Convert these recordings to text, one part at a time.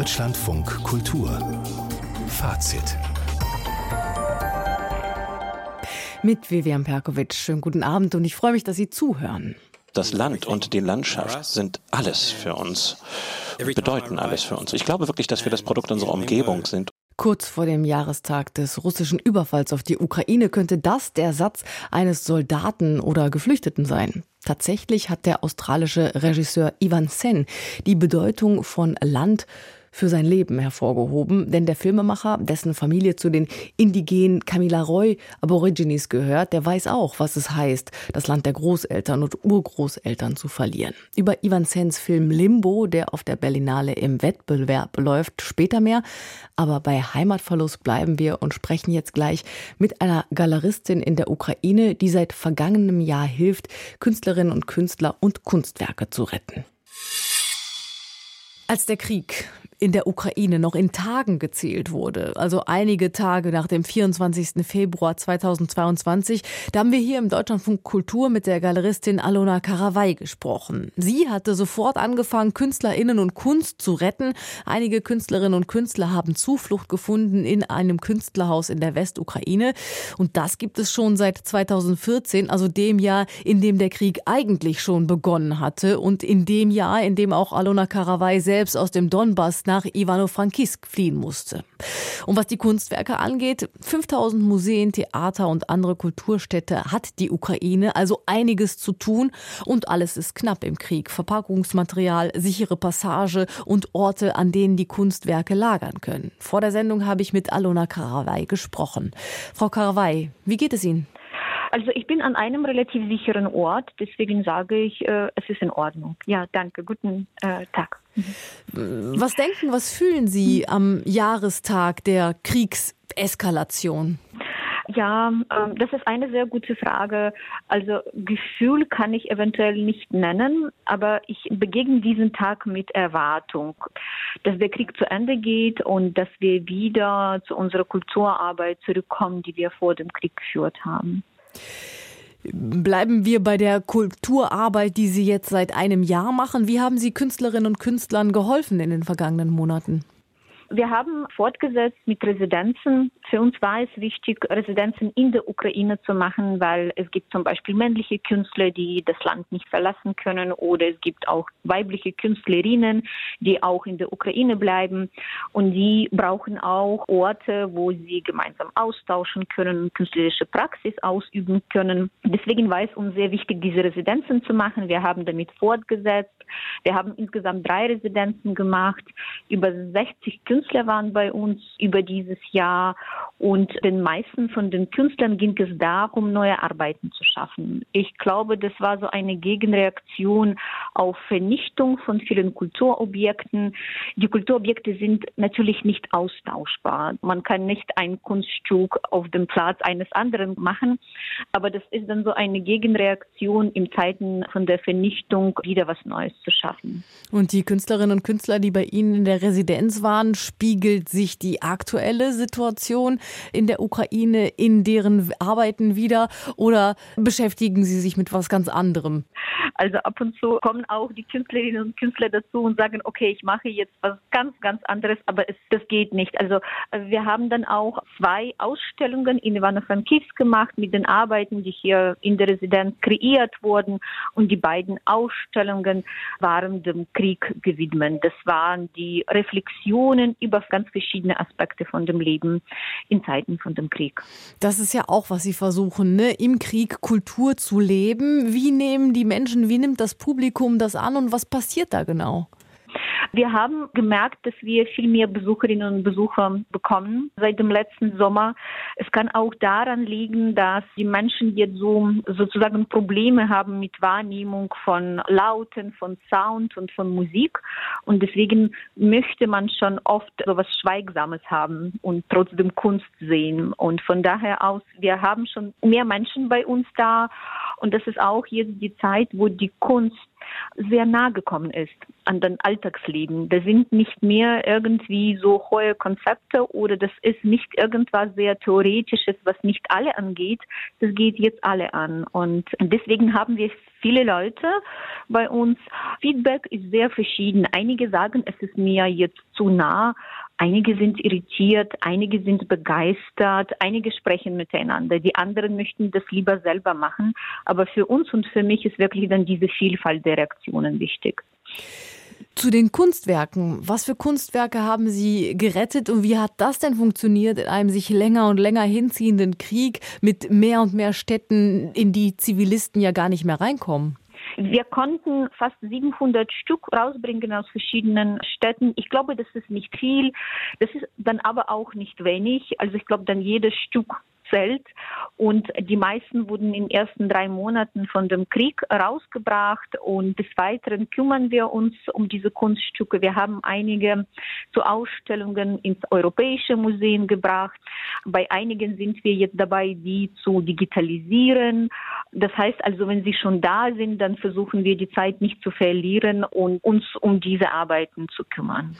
Deutschlandfunk Kultur Fazit mit Vivian Perkovic. Schönen guten Abend und ich freue mich, dass Sie zuhören. Das Land und die Landschaft sind alles für uns, bedeuten alles für uns. Ich glaube wirklich, dass wir das Produkt unserer Umgebung sind. Kurz vor dem Jahrestag des russischen Überfalls auf die Ukraine könnte das der Satz eines Soldaten oder Geflüchteten sein. Tatsächlich hat der australische Regisseur Ivan Sen die Bedeutung von Land für sein Leben hervorgehoben, denn der Filmemacher, dessen Familie zu den indigenen Kamilaroi Aborigines gehört, der weiß auch, was es heißt, das Land der Großeltern und Urgroßeltern zu verlieren. Über Ivan Sens Film Limbo, der auf der Berlinale im Wettbewerb läuft, später mehr, aber bei Heimatverlust bleiben wir und sprechen jetzt gleich mit einer Galeristin in der Ukraine, die seit vergangenem Jahr hilft, Künstlerinnen und Künstler und Kunstwerke zu retten. Als der Krieg in der Ukraine noch in Tagen gezählt wurde, also einige Tage nach dem 24. Februar 2022. Da haben wir hier im Deutschlandfunk Kultur mit der Galeristin Alona Karawai gesprochen. Sie hatte sofort angefangen, KünstlerInnen und Kunst zu retten. Einige Künstlerinnen und Künstler haben Zuflucht gefunden in einem Künstlerhaus in der Westukraine. Und das gibt es schon seit 2014, also dem Jahr, in dem der Krieg eigentlich schon begonnen hatte und in dem Jahr, in dem auch Alona Karawai selbst aus dem Donbass nach Ivano-Frankisk fliehen musste. Und was die Kunstwerke angeht, 5000 Museen, Theater und andere Kulturstädte hat die Ukraine also einiges zu tun und alles ist knapp im Krieg. Verpackungsmaterial, sichere Passage und Orte, an denen die Kunstwerke lagern können. Vor der Sendung habe ich mit Alona Karawai gesprochen. Frau Karawai, wie geht es Ihnen? Also ich bin an einem relativ sicheren Ort, deswegen sage ich, äh, es ist in Ordnung. Ja, danke. Guten äh, Tag. Was denken, was fühlen Sie am Jahrestag der Kriegseskalation? Ja, ähm, das ist eine sehr gute Frage. Also Gefühl kann ich eventuell nicht nennen, aber ich begegne diesen Tag mit Erwartung, dass der Krieg zu Ende geht und dass wir wieder zu unserer Kulturarbeit zurückkommen, die wir vor dem Krieg geführt haben. Bleiben wir bei der Kulturarbeit, die Sie jetzt seit einem Jahr machen. Wie haben Sie Künstlerinnen und Künstlern geholfen in den vergangenen Monaten? Wir haben fortgesetzt mit Residenzen. Für uns war es wichtig, Residenzen in der Ukraine zu machen, weil es gibt zum Beispiel männliche Künstler, die das Land nicht verlassen können oder es gibt auch weibliche Künstlerinnen, die auch in der Ukraine bleiben und die brauchen auch Orte, wo sie gemeinsam austauschen können künstlerische Praxis ausüben können. Deswegen war es uns sehr wichtig, diese Residenzen zu machen. Wir haben damit fortgesetzt. Wir haben insgesamt drei Residenzen gemacht. Über 60 Künstler waren bei uns über dieses Jahr und den meisten von den Künstlern ging es darum, neue Arbeiten zu schaffen. Ich glaube, das war so eine Gegenreaktion auf Vernichtung von vielen Kulturobjekten. Die Kulturobjekte sind natürlich nicht austauschbar. Man kann nicht ein Kunststück auf dem Platz eines anderen machen, aber das ist dann so eine Gegenreaktion in Zeiten von der Vernichtung wieder was Neues zu schaffen. Und die Künstlerinnen und Künstler, die bei Ihnen in der Residenz waren, spiegelt sich die aktuelle Situation in der Ukraine in deren Arbeiten wieder oder beschäftigen Sie sich mit was ganz anderem? Also ab und zu kommen auch die Künstlerinnen und Künstler dazu und sagen, okay, ich mache jetzt was ganz, ganz anderes, aber es, das geht nicht. Also wir haben dann auch zwei Ausstellungen in Ivano-Frankivsk gemacht mit den Arbeiten, die hier in der Residenz kreiert wurden und die beiden Ausstellungen waren dem Krieg gewidmet. Das waren die Reflexionen über ganz verschiedene Aspekte von dem Leben in Zeiten von dem Krieg. Das ist ja auch, was Sie versuchen, ne? im Krieg Kultur zu leben. Wie nehmen die Menschen, wie nimmt das Publikum das an und was passiert da genau? Wir haben gemerkt, dass wir viel mehr Besucherinnen und Besucher bekommen seit dem letzten Sommer. Es kann auch daran liegen, dass die Menschen jetzt so sozusagen Probleme haben mit Wahrnehmung von Lauten, von Sound und von Musik. Und deswegen möchte man schon oft so was Schweigsames haben und trotzdem Kunst sehen. Und von daher aus, wir haben schon mehr Menschen bei uns da. Und das ist auch jetzt die Zeit, wo die Kunst sehr nah gekommen ist an den Alltagsleben. Das sind nicht mehr irgendwie so hohe Konzepte oder das ist nicht irgendwas sehr Theoretisches, was nicht alle angeht. Das geht jetzt alle an. Und deswegen haben wir viele Leute bei uns. Feedback ist sehr verschieden. Einige sagen, es ist mir jetzt zu nah. Einige sind irritiert, einige sind begeistert, einige sprechen miteinander. Die anderen möchten das lieber selber machen. Aber für uns und für mich ist wirklich dann diese Vielfalt der Reaktionen wichtig. Zu den Kunstwerken. Was für Kunstwerke haben Sie gerettet und wie hat das denn funktioniert in einem sich länger und länger hinziehenden Krieg mit mehr und mehr Städten, in die Zivilisten ja gar nicht mehr reinkommen? Wir konnten fast 700 Stück rausbringen aus verschiedenen Städten. Ich glaube, das ist nicht viel. Das ist dann aber auch nicht wenig. Also ich glaube, dann jedes Stück zählt. Und die meisten wurden in den ersten drei Monaten von dem Krieg rausgebracht. Und des Weiteren kümmern wir uns um diese Kunststücke. Wir haben einige zu Ausstellungen ins Europäische Museum gebracht. Bei einigen sind wir jetzt dabei, die zu digitalisieren. Das heißt also, wenn sie schon da sind, dann versuchen wir die Zeit nicht zu verlieren und uns um diese Arbeiten zu kümmern.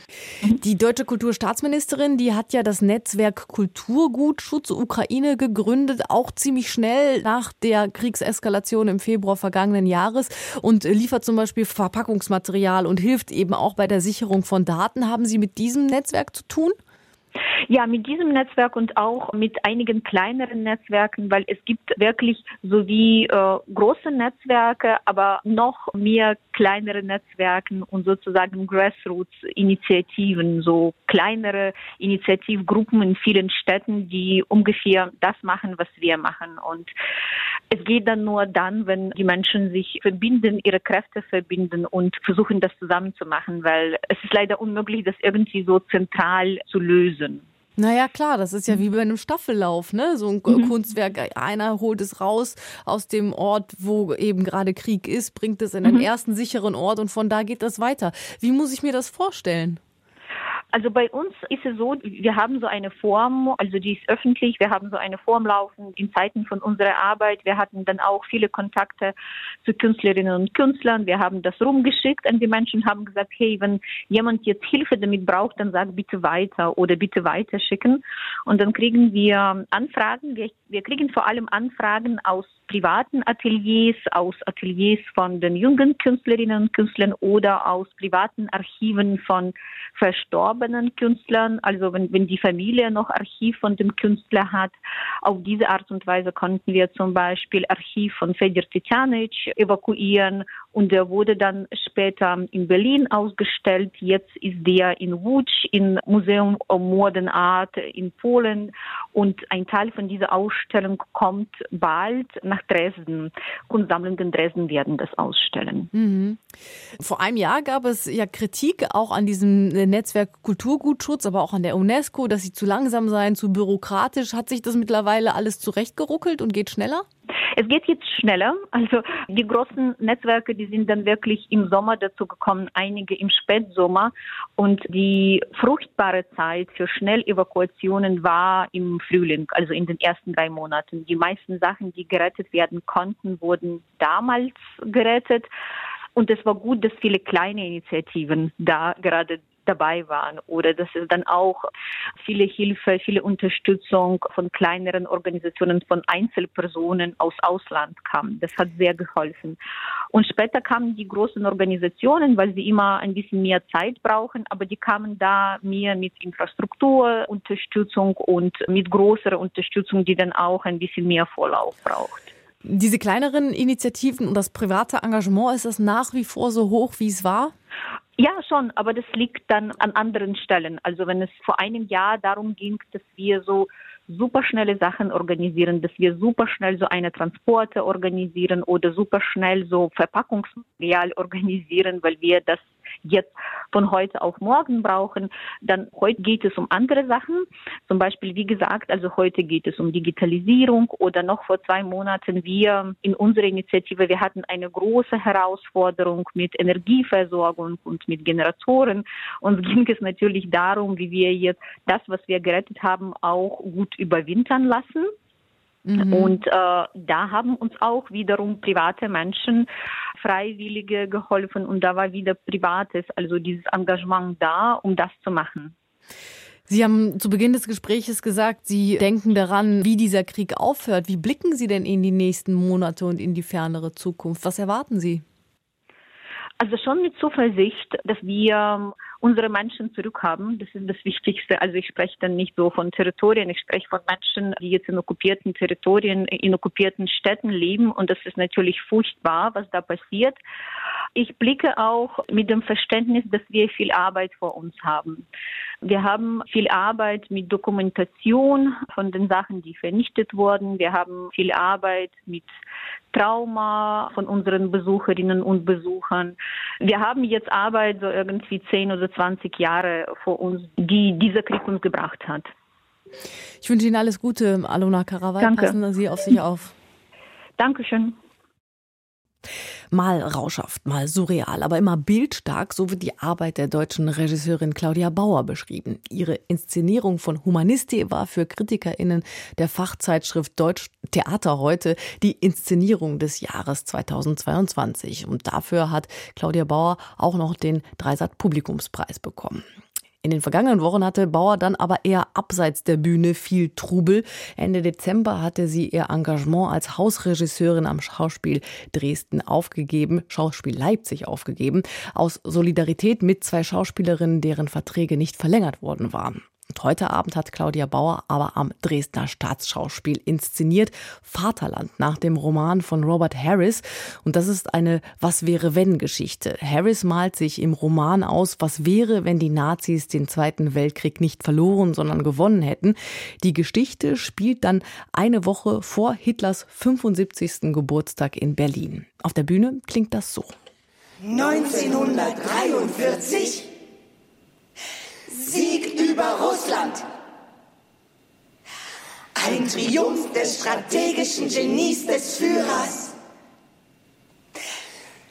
Die deutsche Kulturstaatsministerin, die hat ja das Netzwerk Kulturgutschutz Ukraine gegründet, auch ziemlich schnell nach der Kriegseskalation im Februar vergangenen Jahres und liefert zum Beispiel Verpackungsmaterial und hilft eben auch bei der Sicherung von Daten. Haben Sie mit diesem Netzwerk zu tun? Ja, mit diesem Netzwerk und auch mit einigen kleineren Netzwerken, weil es gibt wirklich sowie äh, große Netzwerke, aber noch mehr kleinere Netzwerken und sozusagen Grassroots-Initiativen, so kleinere Initiativgruppen in vielen Städten, die ungefähr das machen, was wir machen. Und es geht dann nur dann, wenn die Menschen sich verbinden, ihre Kräfte verbinden und versuchen, das zusammen zu machen, weil es ist leider unmöglich, das irgendwie so zentral zu lösen. Naja, klar, das ist ja wie bei einem Staffellauf, ne? So ein mhm. Kunstwerk, einer holt es raus aus dem Ort, wo eben gerade Krieg ist, bringt es in den mhm. ersten sicheren Ort und von da geht das weiter. Wie muss ich mir das vorstellen? Also bei uns ist es so, wir haben so eine Form, also die ist öffentlich, wir haben so eine Form laufen in Zeiten von unserer Arbeit. Wir hatten dann auch viele Kontakte zu Künstlerinnen und Künstlern. Wir haben das rumgeschickt an die Menschen, haben gesagt, hey, wenn jemand jetzt Hilfe damit braucht, dann sag bitte weiter oder bitte weiterschicken. Und dann kriegen wir Anfragen. Wir, wir kriegen vor allem Anfragen aus privaten Ateliers, aus Ateliers von den jungen Künstlerinnen und Künstlern oder aus privaten Archiven von verstorbenen Künstlern. Also wenn, wenn die Familie noch Archiv von dem Künstler hat. Auf diese Art und Weise konnten wir zum Beispiel Archiv von Fedor Titanic evakuieren und der wurde dann später in Berlin ausgestellt. Jetzt ist der in Łódź im Museum Modern Art in Polen und ein Teil von dieser Ausstellung kommt bald nach Dresden. Kunstsammlungen in Dresden werden das ausstellen. Mhm. Vor einem Jahr gab es ja Kritik auch an diesem Netzwerk Kulturgutschutz, aber auch an der UNESCO, dass sie zu langsam seien, zu bürokratisch. Hat sich das mittlerweile alles zurechtgeruckelt und geht schneller? Es geht jetzt schneller. Also die großen Netzwerke, die sind dann wirklich im Sommer dazu gekommen, einige im Spätsommer. Und die fruchtbare Zeit für Schnellevakuationen war im Frühling, also in den ersten drei Monaten. Die meisten Sachen, die gerettet werden konnten, wurden damals gerettet. Und es war gut, dass viele kleine Initiativen da gerade dabei waren oder dass es dann auch viele Hilfe, viele Unterstützung von kleineren Organisationen, von Einzelpersonen aus Ausland kam. Das hat sehr geholfen. Und später kamen die großen Organisationen, weil sie immer ein bisschen mehr Zeit brauchen, aber die kamen da mehr mit Infrastrukturunterstützung und mit größerer Unterstützung, die dann auch ein bisschen mehr Vorlauf braucht. Diese kleineren Initiativen und das private Engagement, ist das nach wie vor so hoch, wie es war? Ja, schon, aber das liegt dann an anderen Stellen. Also wenn es vor einem Jahr darum ging, dass wir so super schnelle Sachen organisieren, dass wir super schnell so eine Transporte organisieren oder super schnell so Verpackungsmaterial organisieren, weil wir das jetzt von heute auf morgen brauchen, dann heute geht es um andere Sachen. Zum Beispiel, wie gesagt, also heute geht es um Digitalisierung oder noch vor zwei Monaten wir in unserer Initiative, wir hatten eine große Herausforderung mit Energieversorgung und mit Generatoren. Uns ging es natürlich darum, wie wir jetzt das, was wir gerettet haben, auch gut überwintern lassen. Mhm. Und äh, da haben uns auch wiederum private Menschen, Freiwillige geholfen und da war wieder Privates, also dieses Engagement da, um das zu machen. Sie haben zu Beginn des Gespräches gesagt, Sie denken daran, wie dieser Krieg aufhört. Wie blicken Sie denn in die nächsten Monate und in die fernere Zukunft? Was erwarten Sie? Also schon mit Zuversicht, dass wir unsere Menschen zurückhaben. Das ist das Wichtigste. Also ich spreche dann nicht so von Territorien, ich spreche von Menschen, die jetzt in okkupierten Territorien, in okkupierten Städten leben. Und das ist natürlich furchtbar, was da passiert. Ich blicke auch mit dem Verständnis, dass wir viel Arbeit vor uns haben. Wir haben viel Arbeit mit Dokumentation von den Sachen, die vernichtet wurden. Wir haben viel Arbeit mit Trauma von unseren Besucherinnen und Besuchern. Wir haben jetzt Arbeit so irgendwie 10 oder 20 Jahre vor uns, die dieser Krieg uns gebracht hat. Ich wünsche Ihnen alles Gute, Alona Karawai. Danke. Passen Sie auf sich auf. Dankeschön. Mal rauschhaft, mal surreal, aber immer bildstark, so wird die Arbeit der deutschen Regisseurin Claudia Bauer beschrieben. Ihre Inszenierung von Humanisti war für KritikerInnen der Fachzeitschrift Deutsch Theater heute die Inszenierung des Jahres 2022. Und dafür hat Claudia Bauer auch noch den Dreisat Publikumspreis bekommen. In den vergangenen Wochen hatte Bauer dann aber eher abseits der Bühne viel Trubel. Ende Dezember hatte sie ihr Engagement als Hausregisseurin am Schauspiel Dresden aufgegeben, Schauspiel Leipzig aufgegeben, aus Solidarität mit zwei Schauspielerinnen, deren Verträge nicht verlängert worden waren. Und heute Abend hat Claudia Bauer aber am Dresdner Staatsschauspiel inszeniert Vaterland nach dem Roman von Robert Harris. Und das ist eine Was wäre wenn Geschichte. Harris malt sich im Roman aus, was wäre, wenn die Nazis den Zweiten Weltkrieg nicht verloren, sondern gewonnen hätten. Die Geschichte spielt dann eine Woche vor Hitlers 75. Geburtstag in Berlin. Auf der Bühne klingt das so. 1943 Sieg über Russland. Ein Triumph des strategischen Genies des Führers.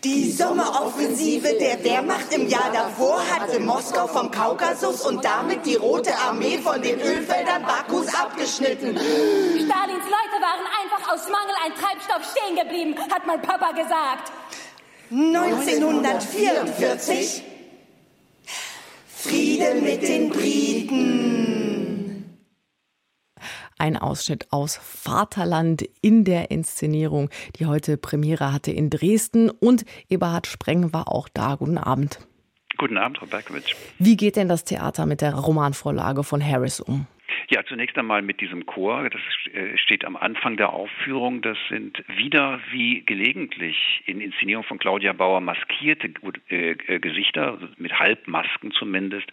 Die Sommeroffensive der Wehrmacht im Jahr davor hatte Moskau vom Kaukasus und damit die Rote Armee von den Ölfeldern Bakus abgeschnitten. Stalins Leute waren einfach aus Mangel an Treibstoff stehen geblieben, hat mein Papa gesagt. 1944 Friede mit den Briten. Ein Ausschnitt aus Vaterland in der Inszenierung, die heute Premiere hatte in Dresden. Und Eberhard Spreng war auch da. Guten Abend. Guten Abend, Frau Berkowitsch. Wie geht denn das Theater mit der Romanvorlage von Harris um? Ja, zunächst einmal mit diesem Chor. Das äh, steht am Anfang der Aufführung. Das sind wieder wie gelegentlich in Inszenierung von Claudia Bauer maskierte äh, äh, Gesichter, also mit Halbmasken zumindest.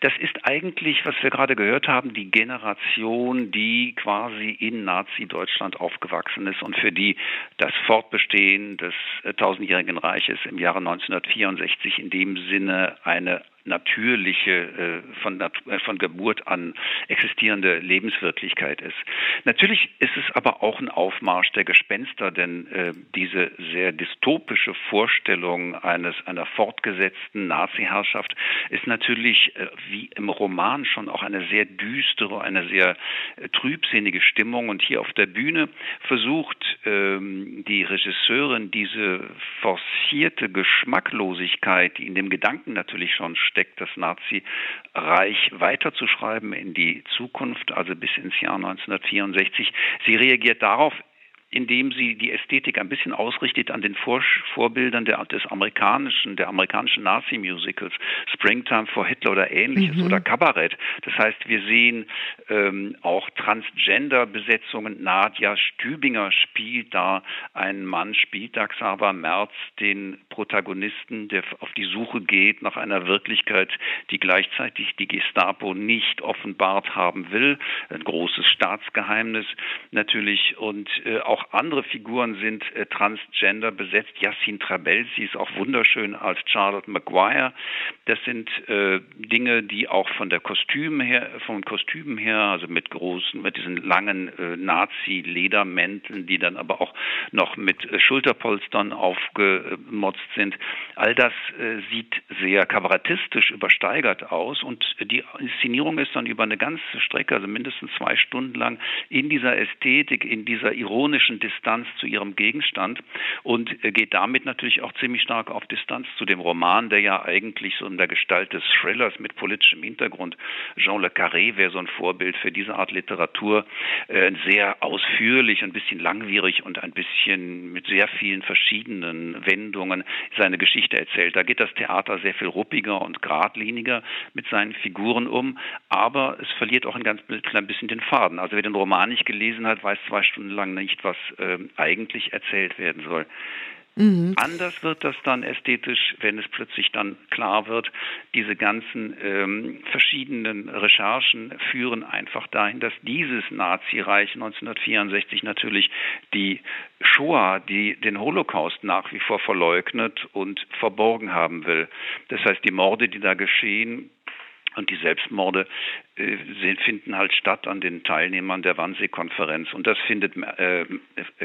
Das ist eigentlich, was wir gerade gehört haben, die Generation, die quasi in Nazi-Deutschland aufgewachsen ist und für die das Fortbestehen des tausendjährigen Reiches im Jahre 1964 in dem Sinne eine natürliche, äh, von, äh, von Geburt an existierende Lebenswirklichkeit ist. Natürlich ist es aber auch ein Aufmarsch der Gespenster, denn äh, diese sehr dystopische Vorstellung eines einer fortgesetzten Nazi-Herrschaft ist natürlich wie im Roman schon auch eine sehr düstere, eine sehr trübsinnige Stimmung. Und hier auf der Bühne versucht ähm, die Regisseurin diese forcierte Geschmacklosigkeit, die in dem Gedanken natürlich schon steckt, das Nazireich weiterzuschreiben in die Zukunft, also bis ins Jahr 1964. Sie reagiert darauf indem sie die Ästhetik ein bisschen ausrichtet an den Vor Vorbildern der, des amerikanischen, der amerikanischen Nazi-Musicals, Springtime for Hitler oder ähnliches mhm. oder Kabarett. Das heißt, wir sehen ähm, auch Transgender-Besetzungen. Nadja Stübinger spielt da einen Mann, spielt da Xaver Merz, den Protagonisten, der auf die Suche geht nach einer Wirklichkeit, die gleichzeitig die Gestapo nicht offenbart haben will. Ein großes Staatsgeheimnis natürlich und äh, auch auch andere Figuren sind äh, transgender besetzt. Yassin Trabelsi ist auch wunderschön als Charlotte Maguire. Das sind äh, Dinge, die auch von der Kostüm her, vom Kostüm her, also mit großen, mit diesen langen äh, Nazi-Ledermänteln, die dann aber auch noch mit äh, Schulterpolstern aufgemotzt sind. All das äh, sieht sehr kabarettistisch übersteigert aus und die Inszenierung ist dann über eine ganze Strecke, also mindestens zwei Stunden lang, in dieser Ästhetik, in dieser ironischen ästhetischen Distanz zu ihrem Gegenstand und äh, geht damit natürlich auch ziemlich stark auf Distanz zu dem Roman, der ja eigentlich so in der Gestalt des Thrillers mit politischem Hintergrund, Jean Le Carré wäre so ein Vorbild für diese Art Literatur, äh, sehr ausführlich, ein bisschen langwierig und ein bisschen mit sehr vielen verschiedenen Wendungen seine Geschichte erzählt. Da geht das Theater sehr viel ruppiger und geradliniger mit seinen Figuren um, aber es verliert auch ein ganz klein bisschen den Faden. Also wer den Roman nicht gelesen hat, weiß zwei Stunden lang nicht, was äh, eigentlich erzählt werden soll. Mhm. Anders wird das dann ästhetisch, wenn es plötzlich dann klar wird, diese ganzen ähm, verschiedenen Recherchen führen einfach dahin, dass dieses Nazireich 1964 natürlich die Shoah, die den Holocaust nach wie vor verleugnet und verborgen haben will. Das heißt, die Morde, die da geschehen, und die Selbstmorde äh, finden halt statt an den Teilnehmern der Wannsee-Konferenz. Und das findet äh,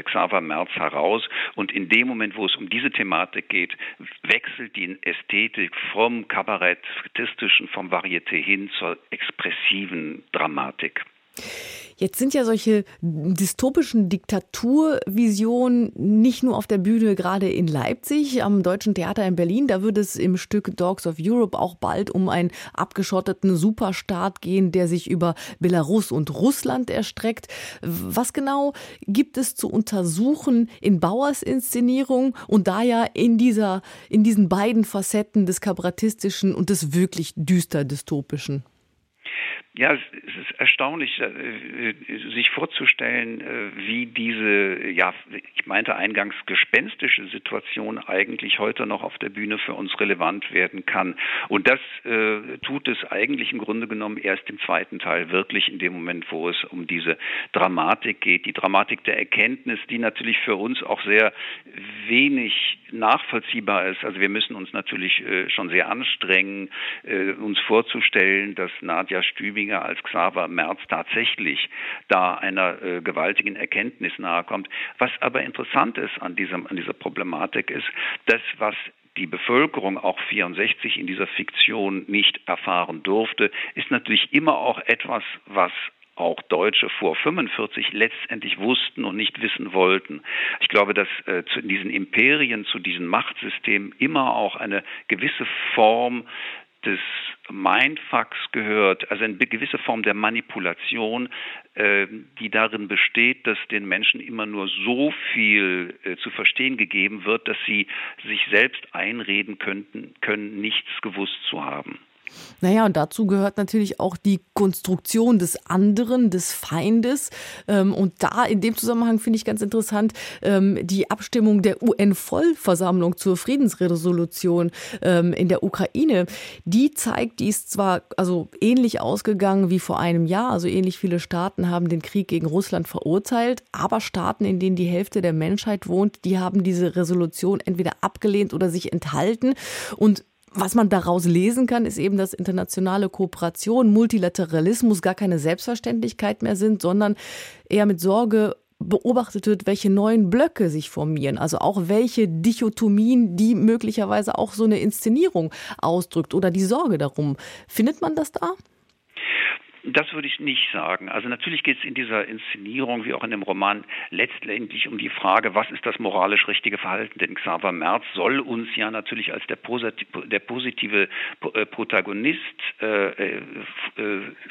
Xaver Merz heraus. Und in dem Moment, wo es um diese Thematik geht, wechselt die Ästhetik vom Kabarettistischen, vom Varieté hin zur expressiven Dramatik. Jetzt sind ja solche dystopischen Diktaturvisionen nicht nur auf der Bühne, gerade in Leipzig, am Deutschen Theater in Berlin. Da wird es im Stück Dogs of Europe auch bald um einen abgeschotteten Superstaat gehen, der sich über Belarus und Russland erstreckt. Was genau gibt es zu untersuchen in Bauers Inszenierung und da ja in dieser, in diesen beiden Facetten des kabarettistischen und des wirklich düster dystopischen? Ja, es ist erstaunlich, äh, sich vorzustellen, äh, wie diese, ja, ich meinte eingangs gespenstische Situation eigentlich heute noch auf der Bühne für uns relevant werden kann. Und das äh, tut es eigentlich im Grunde genommen erst im zweiten Teil wirklich in dem Moment, wo es um diese Dramatik geht, die Dramatik der Erkenntnis, die natürlich für uns auch sehr wenig nachvollziehbar ist. Also wir müssen uns natürlich schon sehr anstrengen, uns vorzustellen, dass Nadja Stübing weniger als Xaver Merz tatsächlich da einer äh, gewaltigen Erkenntnis nahekommt. Was aber interessant ist an, diesem, an dieser Problematik ist, das, was die Bevölkerung auch 64 in dieser Fiktion nicht erfahren durfte, ist natürlich immer auch etwas, was auch Deutsche vor 45 letztendlich wussten und nicht wissen wollten. Ich glaube, dass äh, zu diesen Imperien, zu diesen Machtsystemen immer auch eine gewisse Form des Mindfucks gehört, also eine gewisse Form der Manipulation, äh, die darin besteht, dass den Menschen immer nur so viel äh, zu verstehen gegeben wird, dass sie sich selbst einreden könnten, können, nichts gewusst zu haben. Naja, und dazu gehört natürlich auch die Konstruktion des anderen, des Feindes. Ähm, und da in dem Zusammenhang finde ich ganz interessant ähm, die Abstimmung der UN-Vollversammlung zur Friedensresolution ähm, in der Ukraine. Die zeigt, die ist zwar also ähnlich ausgegangen wie vor einem Jahr, also ähnlich viele Staaten haben den Krieg gegen Russland verurteilt, aber Staaten, in denen die Hälfte der Menschheit wohnt, die haben diese Resolution entweder abgelehnt oder sich enthalten. Und was man daraus lesen kann, ist eben, dass internationale Kooperation, Multilateralismus gar keine Selbstverständlichkeit mehr sind, sondern eher mit Sorge beobachtet wird, welche neuen Blöcke sich formieren, also auch welche Dichotomien, die möglicherweise auch so eine Inszenierung ausdrückt oder die Sorge darum. Findet man das da? Das würde ich nicht sagen. Also natürlich geht es in dieser Inszenierung wie auch in dem Roman letztendlich um die Frage, was ist das moralisch richtige Verhalten? Denn Xaver Merz soll uns ja natürlich als der, der positive äh, Protagonist äh, äh,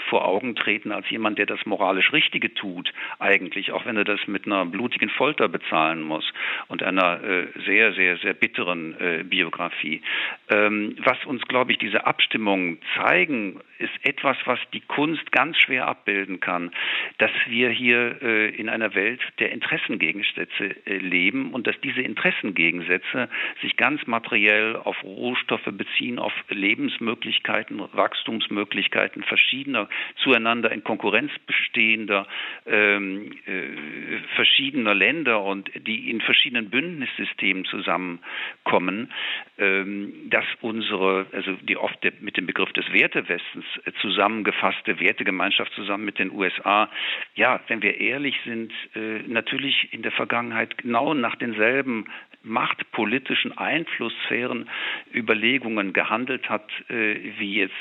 vor Augen treten, als jemand, der das moralisch Richtige tut, eigentlich, auch wenn er das mit einer blutigen Folter bezahlen muss und einer äh, sehr, sehr, sehr bitteren äh, Biografie. Ähm, was uns, glaube ich, diese Abstimmungen zeigen, ist etwas, was die Kunst Kunst ganz schwer abbilden kann, dass wir hier äh, in einer Welt der Interessengegensätze äh, leben und dass diese Interessengegensätze sich ganz materiell auf Rohstoffe beziehen, auf Lebensmöglichkeiten, Wachstumsmöglichkeiten verschiedener, zueinander in Konkurrenz bestehender, ähm, äh, verschiedener Länder und die in verschiedenen Bündnissystemen zusammenkommen, ähm, dass unsere, also die oft mit dem Begriff des Wertewestens äh, zusammengefasste Werte Wertegemeinschaft zusammen mit den USA, ja, wenn wir ehrlich sind, äh, natürlich in der Vergangenheit genau nach denselben machtpolitischen Einflusssphären Überlegungen gehandelt hat, äh, wie jetzt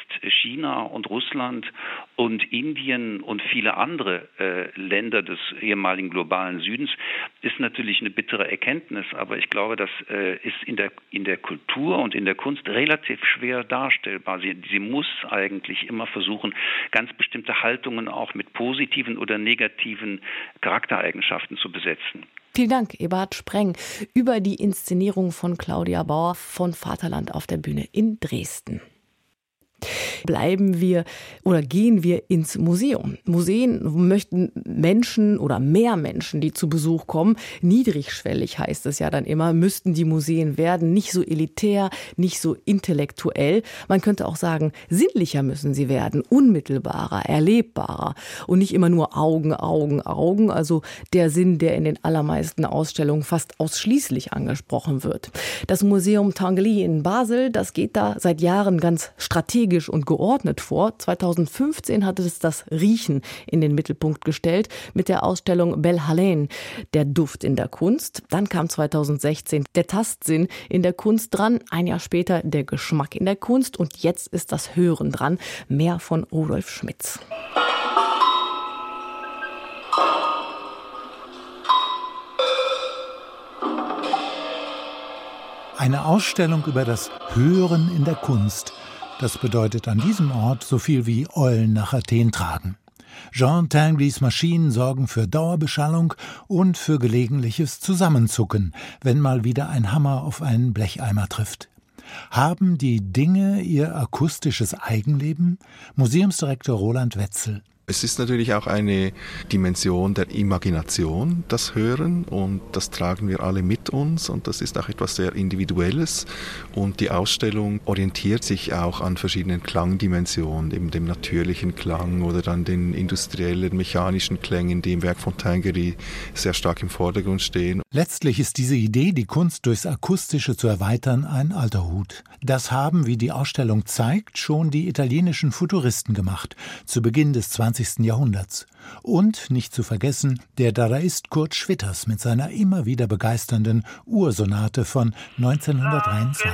China und Russland und Indien und viele andere äh, Länder des ehemaligen globalen Südens, ist natürlich eine bittere Erkenntnis. Aber ich glaube, das äh, ist in der, in der Kultur und in der Kunst relativ schwer darstellbar. Sie, sie muss eigentlich immer versuchen, ganz bestimmte Haltungen auch mit positiven oder negativen Charaktereigenschaften zu besetzen. Vielen Dank, Eberhard Spreng, über die Inszenierung von Claudia Bauer von Vaterland auf der Bühne in Dresden bleiben wir oder gehen wir ins Museum. Museen möchten Menschen oder mehr Menschen, die zu Besuch kommen, niedrigschwellig heißt es ja dann immer, müssten die Museen werden, nicht so elitär, nicht so intellektuell. Man könnte auch sagen, sinnlicher müssen sie werden, unmittelbarer, erlebbarer und nicht immer nur Augen, Augen, Augen, also der Sinn, der in den allermeisten Ausstellungen fast ausschließlich angesprochen wird. Das Museum Tanguy in Basel, das geht da seit Jahren ganz strategisch und geordnet vor. 2015 hatte es das Riechen in den Mittelpunkt gestellt mit der Ausstellung Belle Haleine, der Duft in der Kunst. Dann kam 2016 der Tastsinn in der Kunst dran, ein Jahr später der Geschmack in der Kunst und jetzt ist das Hören dran. Mehr von Rudolf Schmitz. Eine Ausstellung über das Hören in der Kunst das bedeutet an diesem Ort so viel wie Eulen nach Athen tragen. Jean Tinglys Maschinen sorgen für Dauerbeschallung und für gelegentliches Zusammenzucken, wenn mal wieder ein Hammer auf einen Blecheimer trifft. Haben die Dinge ihr akustisches Eigenleben? Museumsdirektor Roland Wetzel. Es ist natürlich auch eine Dimension der Imagination, das Hören, und das tragen wir alle mit uns, und das ist auch etwas sehr Individuelles. Und die Ausstellung orientiert sich auch an verschiedenen Klangdimensionen, eben dem natürlichen Klang oder dann den industriellen, mechanischen Klängen, die im Werk von Tangery sehr stark im Vordergrund stehen. Letztlich ist diese Idee, die Kunst durchs Akustische zu erweitern, ein alter Hut. Das haben, wie die Ausstellung zeigt, schon die italienischen Futuristen gemacht, zu Beginn des 20 20. Jahrhunderts. Und, nicht zu vergessen, der Dadaist Kurt Schwitters mit seiner immer wieder begeisternden Ursonate von 1923.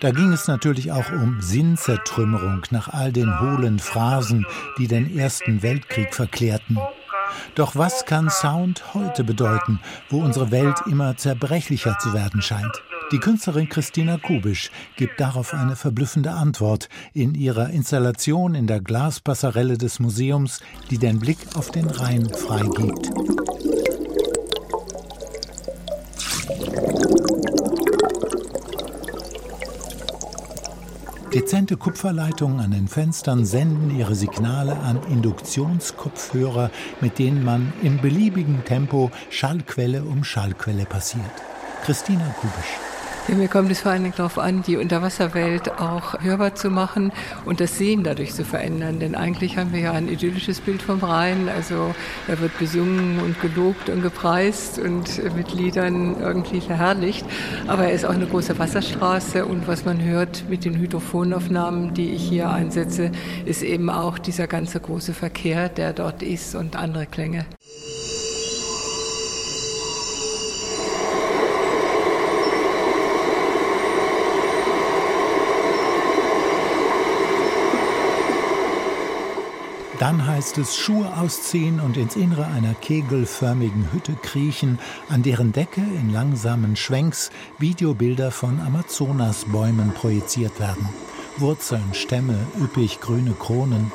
Da ging es natürlich auch um Sinnzertrümmerung nach all den hohlen Phrasen, die den Ersten Weltkrieg verklärten. Doch was kann Sound heute bedeuten, wo unsere Welt immer zerbrechlicher zu werden scheint? Die Künstlerin Christina Kubisch gibt darauf eine verblüffende Antwort in ihrer Installation in der Glaspasserelle des Museums, die den Blick auf den Rhein freigibt. Dezente Kupferleitungen an den Fenstern senden ihre Signale an Induktionskopfhörer, mit denen man im beliebigen Tempo Schallquelle um Schallquelle passiert. Christina Kubisch. Ja, mir kommt es vor allen Dingen darauf an, die Unterwasserwelt auch hörbar zu machen und das Sehen dadurch zu verändern. Denn eigentlich haben wir ja ein idyllisches Bild vom Rhein. Also er wird besungen und gelobt und gepreist und mit Liedern irgendwie verherrlicht. Aber er ist auch eine große Wasserstraße und was man hört mit den Hydrophonaufnahmen, die ich hier einsetze, ist eben auch dieser ganze große Verkehr, der dort ist und andere Klänge. Dann heißt es Schuhe ausziehen und ins Innere einer kegelförmigen Hütte kriechen, an deren Decke in langsamen Schwenks Videobilder von Amazonasbäumen projiziert werden. Wurzeln, Stämme, üppig grüne Kronen.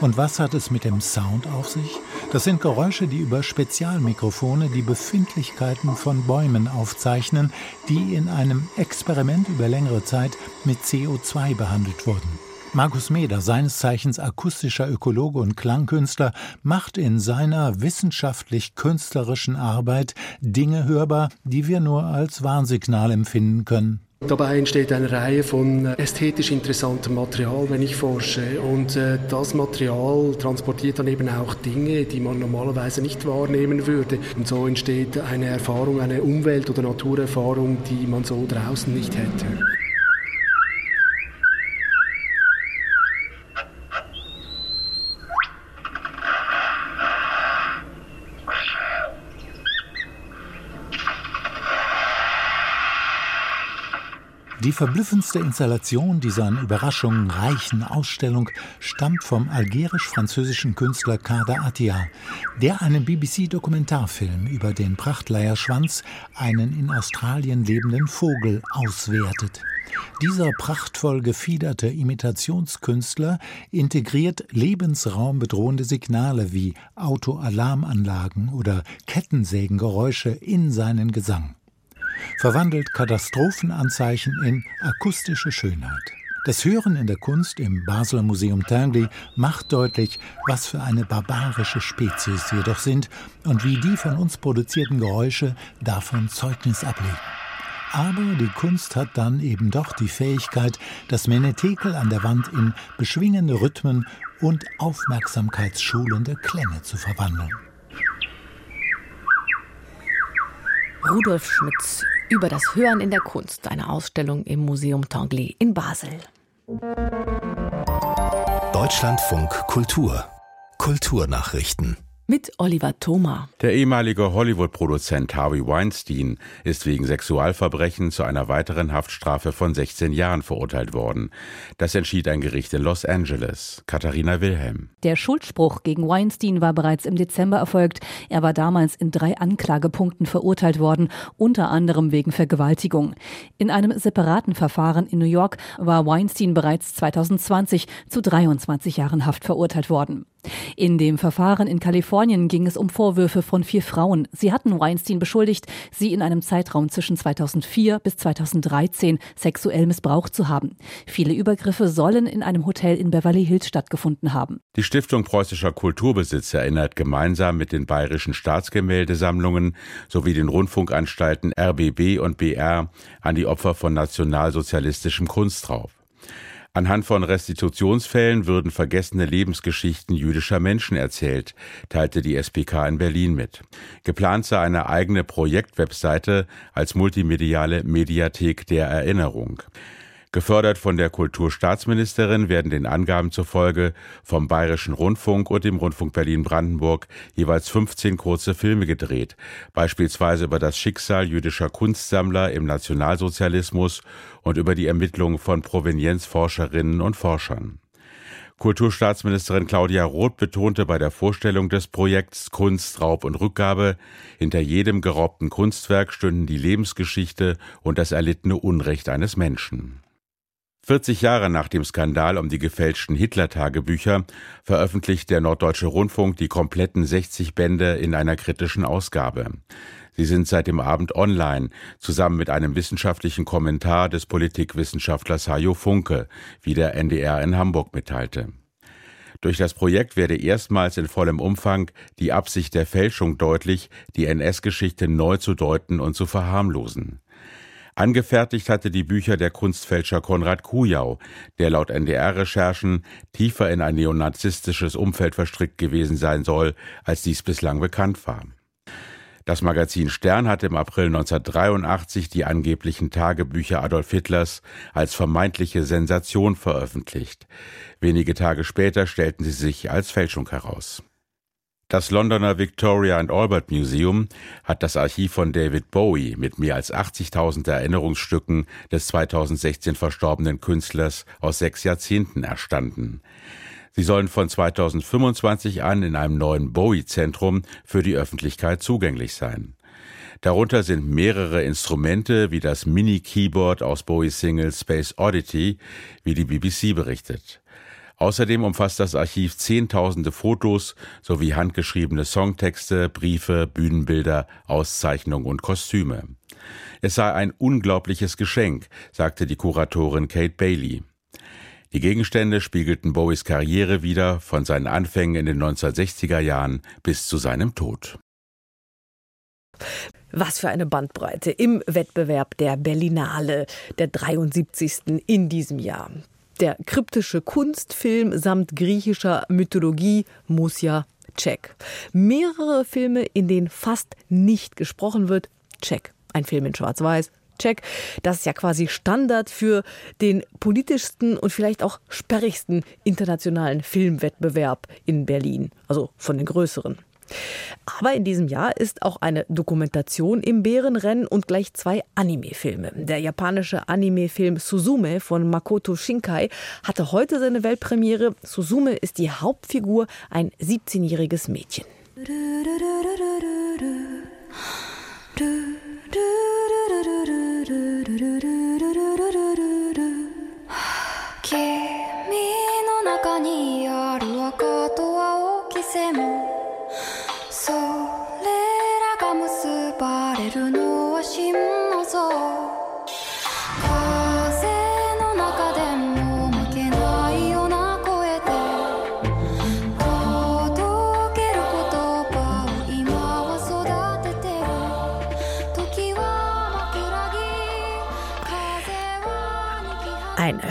Und was hat es mit dem Sound auf sich? Das sind Geräusche, die über Spezialmikrofone die Befindlichkeiten von Bäumen aufzeichnen, die in einem Experiment über längere Zeit mit CO2 behandelt wurden. Markus Meder, seines Zeichens akustischer Ökologe und Klangkünstler, macht in seiner wissenschaftlich-künstlerischen Arbeit Dinge hörbar, die wir nur als Warnsignal empfinden können. Dabei entsteht eine Reihe von ästhetisch interessantem Material, wenn ich forsche. Und äh, das Material transportiert dann eben auch Dinge, die man normalerweise nicht wahrnehmen würde. Und so entsteht eine Erfahrung, eine Umwelt- oder Naturerfahrung, die man so draußen nicht hätte. Die verblüffendste Installation dieser an Überraschungen reichen Ausstellung stammt vom algerisch-französischen Künstler Kader Atia, der einen BBC-Dokumentarfilm über den Prachtleierschwanz, einen in Australien lebenden Vogel, auswertet. Dieser prachtvoll gefiederte Imitationskünstler integriert lebensraumbedrohende Signale wie Autoalarmanlagen oder Kettensägengeräusche in seinen Gesang verwandelt Katastrophenanzeichen in akustische Schönheit. Das Hören in der Kunst im Basler Museum Tinguely macht deutlich, was für eine barbarische Spezies wir doch sind und wie die von uns produzierten Geräusche davon Zeugnis ablegen. Aber die Kunst hat dann eben doch die Fähigkeit, das Menetekel an der Wand in beschwingende Rhythmen und aufmerksamkeitsschulende Klänge zu verwandeln. Rudolf Schmitz über das Hören in der Kunst, eine Ausstellung im Museum Tanguy in Basel. Deutschlandfunk Kultur Kulturnachrichten mit Oliver Thoma. Der ehemalige Hollywood-Produzent Harvey Weinstein ist wegen Sexualverbrechen zu einer weiteren Haftstrafe von 16 Jahren verurteilt worden. Das entschied ein Gericht in Los Angeles. Katharina Wilhelm. Der Schuldspruch gegen Weinstein war bereits im Dezember erfolgt. Er war damals in drei Anklagepunkten verurteilt worden, unter anderem wegen Vergewaltigung. In einem separaten Verfahren in New York war Weinstein bereits 2020 zu 23 Jahren Haft verurteilt worden. In dem Verfahren in Kalifornien ging es um Vorwürfe von vier Frauen. Sie hatten Weinstein beschuldigt, sie in einem Zeitraum zwischen 2004 bis 2013 sexuell missbraucht zu haben. Viele Übergriffe sollen in einem Hotel in Beverly Hills stattgefunden haben. Die Stiftung Preußischer Kulturbesitz erinnert gemeinsam mit den bayerischen Staatsgemäldesammlungen sowie den Rundfunkanstalten RBB und BR an die Opfer von nationalsozialistischem Kunstraub. Anhand von Restitutionsfällen würden vergessene Lebensgeschichten jüdischer Menschen erzählt, teilte die SPK in Berlin mit. Geplant sei eine eigene Projektwebseite als multimediale Mediathek der Erinnerung. Gefördert von der Kulturstaatsministerin werden den Angaben zufolge vom Bayerischen Rundfunk und dem Rundfunk Berlin-Brandenburg jeweils 15 kurze Filme gedreht, beispielsweise über das Schicksal jüdischer Kunstsammler im Nationalsozialismus und über die Ermittlungen von Provenienzforscherinnen und Forschern. Kulturstaatsministerin Claudia Roth betonte bei der Vorstellung des Projekts Kunst, Raub und Rückgabe, hinter jedem geraubten Kunstwerk stünden die Lebensgeschichte und das erlittene Unrecht eines Menschen. 40 Jahre nach dem Skandal um die gefälschten Hitler-Tagebücher veröffentlicht der Norddeutsche Rundfunk die kompletten 60 Bände in einer kritischen Ausgabe. Sie sind seit dem Abend online, zusammen mit einem wissenschaftlichen Kommentar des Politikwissenschaftlers Hajo Funke, wie der NDR in Hamburg mitteilte. Durch das Projekt werde erstmals in vollem Umfang die Absicht der Fälschung deutlich, die NS-Geschichte neu zu deuten und zu verharmlosen. Angefertigt hatte die Bücher der Kunstfälscher Konrad Kujau, der laut NDR-Recherchen tiefer in ein neonazistisches Umfeld verstrickt gewesen sein soll, als dies bislang bekannt war. Das Magazin Stern hatte im April 1983 die angeblichen Tagebücher Adolf Hitlers als vermeintliche Sensation veröffentlicht. Wenige Tage später stellten sie sich als Fälschung heraus. Das Londoner Victoria and Albert Museum hat das Archiv von David Bowie mit mehr als 80.000 Erinnerungsstücken des 2016 verstorbenen Künstlers aus sechs Jahrzehnten erstanden. Sie sollen von 2025 an in einem neuen Bowie-Zentrum für die Öffentlichkeit zugänglich sein. Darunter sind mehrere Instrumente wie das Mini-Keyboard aus Bowies Single Space Oddity, wie die BBC berichtet. Außerdem umfasst das Archiv zehntausende Fotos sowie handgeschriebene Songtexte, Briefe, Bühnenbilder, Auszeichnungen und Kostüme. Es sei ein unglaubliches Geschenk, sagte die Kuratorin Kate Bailey. Die Gegenstände spiegelten Bowies Karriere wider, von seinen Anfängen in den 1960er Jahren bis zu seinem Tod. Was für eine Bandbreite im Wettbewerb der Berlinale, der 73. in diesem Jahr. Der kryptische Kunstfilm samt griechischer Mythologie muss ja check. Mehrere Filme, in denen fast nicht gesprochen wird, check. Ein Film in Schwarz-Weiß, check. Das ist ja quasi Standard für den politischsten und vielleicht auch sperrigsten internationalen Filmwettbewerb in Berlin, also von den größeren. Aber in diesem Jahr ist auch eine Dokumentation im Bärenrennen und gleich zwei Anime-Filme. Der japanische Anime-Film Suzume von Makoto Shinkai hatte heute seine Weltpremiere. Suzume ist die Hauptfigur, ein 17-jähriges Mädchen.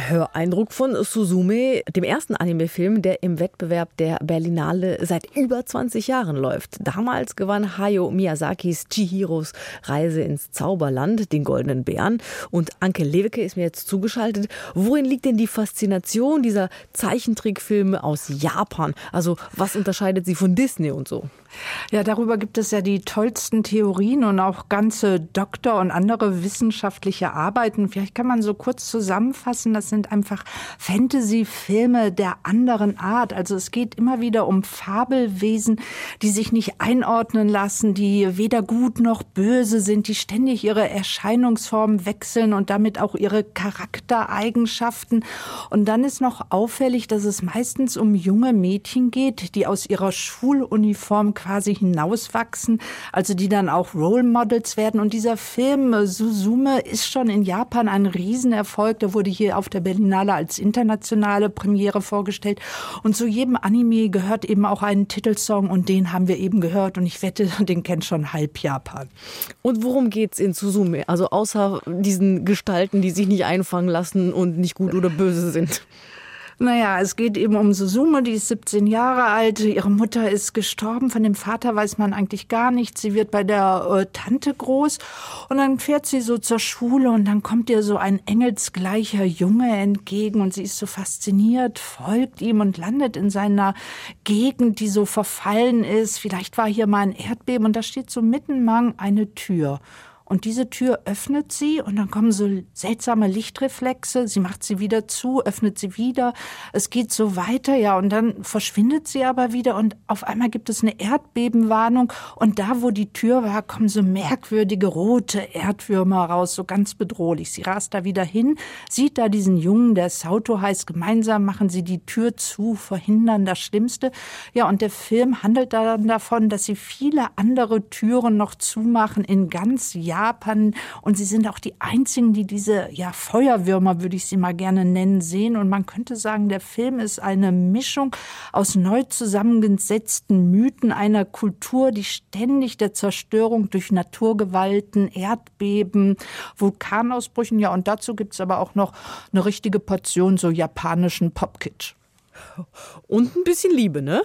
Höreindruck von Suzume, dem ersten Anime-Film, der im Wettbewerb der Berlinale seit über 20 Jahren läuft. Damals gewann Hayao Miyazakis Chihiros Reise ins Zauberland, den Goldenen Bären. Und Anke Lewicke ist mir jetzt zugeschaltet. Worin liegt denn die Faszination dieser Zeichentrickfilme aus Japan? Also was unterscheidet sie von Disney und so? Ja, darüber gibt es ja die tollsten Theorien und auch ganze Doktor- und andere wissenschaftliche Arbeiten. Vielleicht kann man so kurz zusammenfassen, das sind einfach Fantasy-Filme der anderen Art. Also es geht immer wieder um Fabelwesen, die sich nicht einordnen lassen, die weder gut noch böse sind, die ständig ihre Erscheinungsform wechseln und damit auch ihre Charaktereigenschaften. Und dann ist noch auffällig, dass es meistens um junge Mädchen geht, die aus ihrer Schuluniform quasi hinauswachsen, also die dann auch Role Models werden. Und dieser Film äh, Suzume ist schon in Japan ein Riesenerfolg. Der wurde hier auf der Berlinale als internationale Premiere vorgestellt. Und zu jedem Anime gehört eben auch ein Titelsong und den haben wir eben gehört. Und ich wette, den kennt schon halb Japan. Und worum geht's in Suzume? Also außer diesen Gestalten, die sich nicht einfangen lassen und nicht gut oder böse sind. Naja, es geht eben um Susume, die ist 17 Jahre alt. Ihre Mutter ist gestorben. Von dem Vater weiß man eigentlich gar nichts. Sie wird bei der äh, Tante groß und dann fährt sie so zur Schule und dann kommt ihr so ein engelsgleicher Junge entgegen und sie ist so fasziniert, folgt ihm und landet in seiner Gegend, die so verfallen ist. Vielleicht war hier mal ein Erdbeben und da steht so mittenmang eine Tür. Und diese Tür öffnet sie und dann kommen so seltsame Lichtreflexe. Sie macht sie wieder zu, öffnet sie wieder. Es geht so weiter, ja. Und dann verschwindet sie aber wieder und auf einmal gibt es eine Erdbebenwarnung. Und da, wo die Tür war, kommen so merkwürdige rote Erdwürmer raus, so ganz bedrohlich. Sie rast da wieder hin, sieht da diesen Jungen, der Sauto heißt. Gemeinsam machen sie die Tür zu, verhindern das Schlimmste. Ja, und der Film handelt dann davon, dass sie viele andere Türen noch zumachen in ganz Japan Japan. Und sie sind auch die einzigen, die diese ja, Feuerwürmer, würde ich sie mal gerne nennen, sehen. Und man könnte sagen, der Film ist eine Mischung aus neu zusammengesetzten Mythen einer Kultur, die ständig der Zerstörung durch Naturgewalten, Erdbeben, Vulkanausbrüchen, ja, und dazu gibt es aber auch noch eine richtige Portion so japanischen Popkitsch. Und ein bisschen Liebe, ne?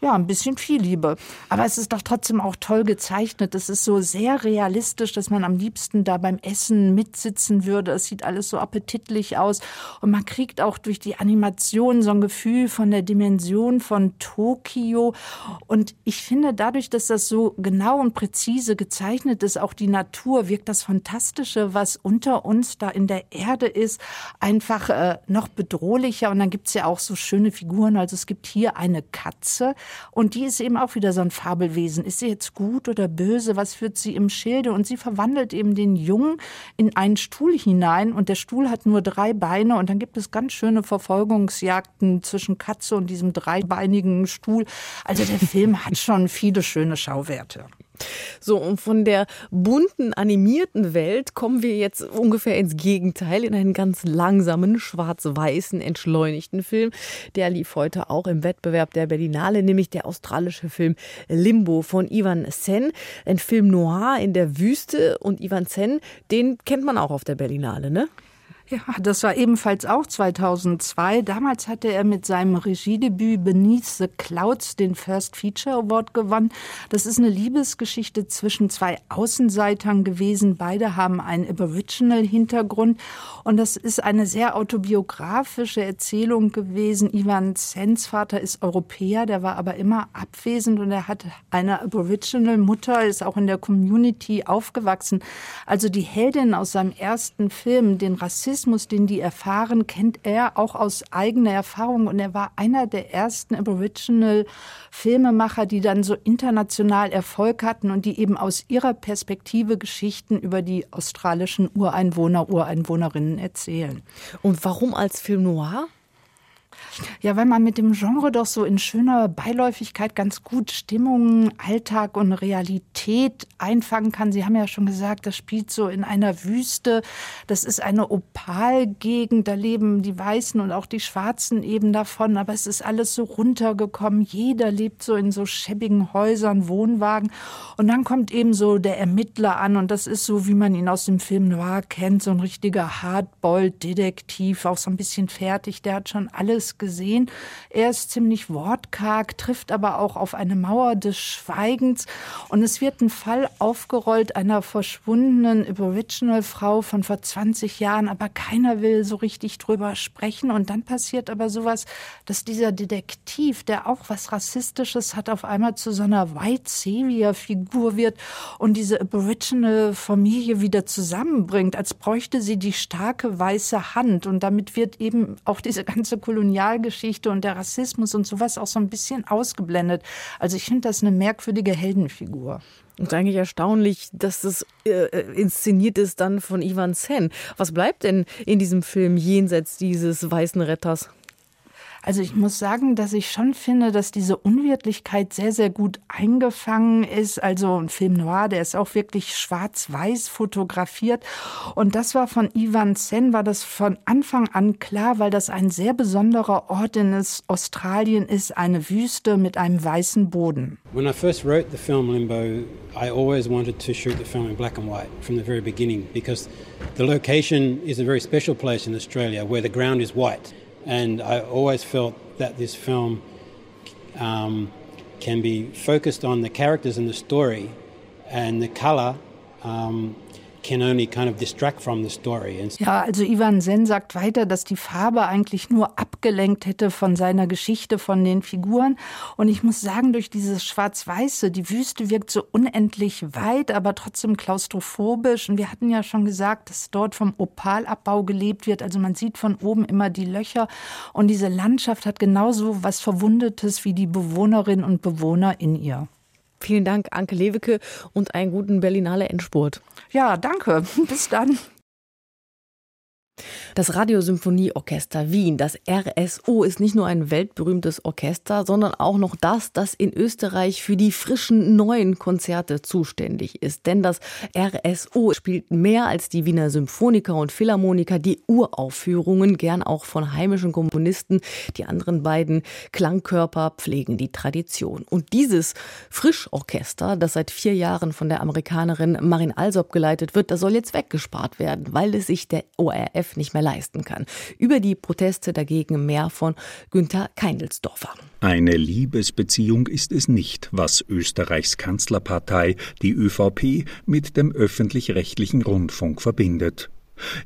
Ja, ein bisschen viel Liebe. Aber es ist doch trotzdem auch toll gezeichnet. Es ist so sehr realistisch, dass man am liebsten da beim Essen mitsitzen würde. Es sieht alles so appetitlich aus. Und man kriegt auch durch die Animation so ein Gefühl von der Dimension von Tokio. Und ich finde, dadurch, dass das so genau und präzise gezeichnet ist, auch die Natur, wirkt das Fantastische, was unter uns da in der Erde ist, einfach äh, noch bedrohlicher. Und dann gibt's ja auch so schöne Figuren. Also es gibt hier eine Katze, und die ist eben auch wieder so ein Fabelwesen. Ist sie jetzt gut oder böse? Was führt sie im Schilde? Und sie verwandelt eben den Jungen in einen Stuhl hinein. Und der Stuhl hat nur drei Beine. Und dann gibt es ganz schöne Verfolgungsjagden zwischen Katze und diesem dreibeinigen Stuhl. Also der Film hat schon viele schöne Schauwerte. So, und von der bunten, animierten Welt kommen wir jetzt ungefähr ins Gegenteil, in einen ganz langsamen, schwarz-weißen, entschleunigten Film. Der lief heute auch im Wettbewerb der Berlinale, nämlich der australische Film Limbo von Ivan Sen. Ein Film noir in der Wüste. Und Ivan Sen, den kennt man auch auf der Berlinale, ne? Ja, das war ebenfalls auch 2002. Damals hatte er mit seinem Regiedebüt Beneath the Clouds den First Feature Award gewonnen. Das ist eine Liebesgeschichte zwischen zwei Außenseitern gewesen. Beide haben einen Aboriginal-Hintergrund. Und das ist eine sehr autobiografische Erzählung gewesen. Ivan Sens Vater ist Europäer, der war aber immer abwesend und er hat eine Aboriginal-Mutter, ist auch in der Community aufgewachsen. Also die Heldin aus seinem ersten Film, den Rassismus, Rassismus, den die erfahren, kennt er auch aus eigener Erfahrung. Und er war einer der ersten Aboriginal-Filmemacher, die dann so international Erfolg hatten und die eben aus ihrer Perspektive Geschichten über die australischen Ureinwohner, Ureinwohnerinnen erzählen. Und warum als Film noir? Ja, weil man mit dem Genre doch so in schöner Beiläufigkeit ganz gut Stimmung, Alltag und Realität einfangen kann. Sie haben ja schon gesagt, das spielt so in einer Wüste. Das ist eine Opalgegend. Da leben die Weißen und auch die Schwarzen eben davon. Aber es ist alles so runtergekommen. Jeder lebt so in so schäbigen Häusern, Wohnwagen. Und dann kommt eben so der Ermittler an. Und das ist so, wie man ihn aus dem Film Noir kennt. So ein richtiger Hardboiled-Detektiv, auch so ein bisschen fertig. Der hat schon alles gesehen gesehen. Er ist ziemlich wortkarg, trifft aber auch auf eine Mauer des Schweigens. Und es wird ein Fall aufgerollt einer verschwundenen Aboriginal-Frau von vor 20 Jahren, aber keiner will so richtig drüber sprechen. Und dann passiert aber sowas, dass dieser Detektiv, der auch was Rassistisches hat, auf einmal zu so einer White Savior-Figur wird und diese Aboriginal-Familie wieder zusammenbringt, als bräuchte sie die starke weiße Hand. Und damit wird eben auch diese ganze Kolonial Kolonialgeschichte und der Rassismus und sowas auch so ein bisschen ausgeblendet. Also ich finde das eine merkwürdige Heldenfigur. Und eigentlich erstaunlich, dass das äh, inszeniert ist dann von Ivan Sen. Was bleibt denn in diesem Film jenseits dieses weißen Retters? Also ich muss sagen, dass ich schon finde, dass diese Unwirtlichkeit sehr, sehr gut eingefangen ist. Also ein Film Noir, der ist auch wirklich schwarz-weiß fotografiert. Und das war von Ivan Sen, war das von Anfang an klar, weil das ein sehr besonderer Ort in Australien ist, eine Wüste mit einem weißen Boden. When I first wrote the film Limbo, I always wanted to shoot the film in black and white from the very beginning because the location is a very special place in Australia where the ground is white. And I always felt that this film um, can be focused on the characters and the story, and the color um, Ja, also Ivan Sen sagt weiter, dass die Farbe eigentlich nur abgelenkt hätte von seiner Geschichte, von den Figuren. Und ich muss sagen, durch dieses Schwarz-Weiße, die Wüste wirkt so unendlich weit, aber trotzdem klaustrophobisch. Und wir hatten ja schon gesagt, dass dort vom Opalabbau gelebt wird. Also man sieht von oben immer die Löcher. Und diese Landschaft hat genauso was Verwundetes wie die Bewohnerinnen und Bewohner in ihr. Vielen Dank, Anke Lewicke, und einen guten Berlinale Endspurt. Ja, danke. Bis dann. Das Radiosymphonieorchester Wien, das RSO, ist nicht nur ein weltberühmtes Orchester, sondern auch noch das, das in Österreich für die frischen neuen Konzerte zuständig ist. Denn das RSO spielt mehr als die Wiener Symphoniker und Philharmoniker die Uraufführungen, gern auch von heimischen Komponisten. Die anderen beiden Klangkörper pflegen die Tradition. Und dieses Frischorchester, das seit vier Jahren von der Amerikanerin Marin Alsop geleitet wird, das soll jetzt weggespart werden, weil es sich der ORF ORF nicht mehr leisten kann. Über die Proteste dagegen mehr von Günther Keindelsdorfer. Eine Liebesbeziehung ist es nicht, was Österreichs Kanzlerpartei, die ÖVP, mit dem öffentlich-rechtlichen Rundfunk verbindet.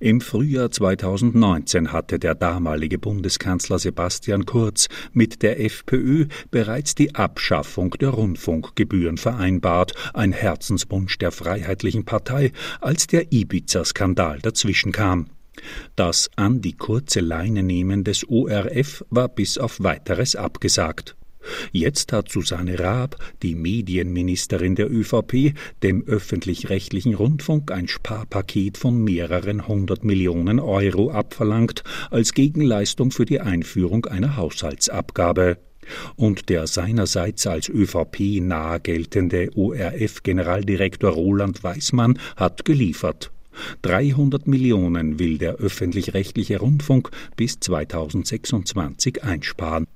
Im Frühjahr 2019 hatte der damalige Bundeskanzler Sebastian Kurz mit der FPÖ bereits die Abschaffung der Rundfunkgebühren vereinbart, ein Herzenswunsch der Freiheitlichen Partei, als der Ibiza-Skandal dazwischenkam. Das an die kurze Leine nehmen des ORF war bis auf weiteres abgesagt. Jetzt hat Susanne Raab, die Medienministerin der ÖVP, dem öffentlich-rechtlichen Rundfunk ein Sparpaket von mehreren hundert Millionen Euro abverlangt als Gegenleistung für die Einführung einer Haushaltsabgabe. Und der seinerseits als ÖVP nahe geltende ORF-Generaldirektor Roland Weismann hat geliefert. 300 Millionen will der öffentlich-rechtliche Rundfunk bis 2026 einsparen.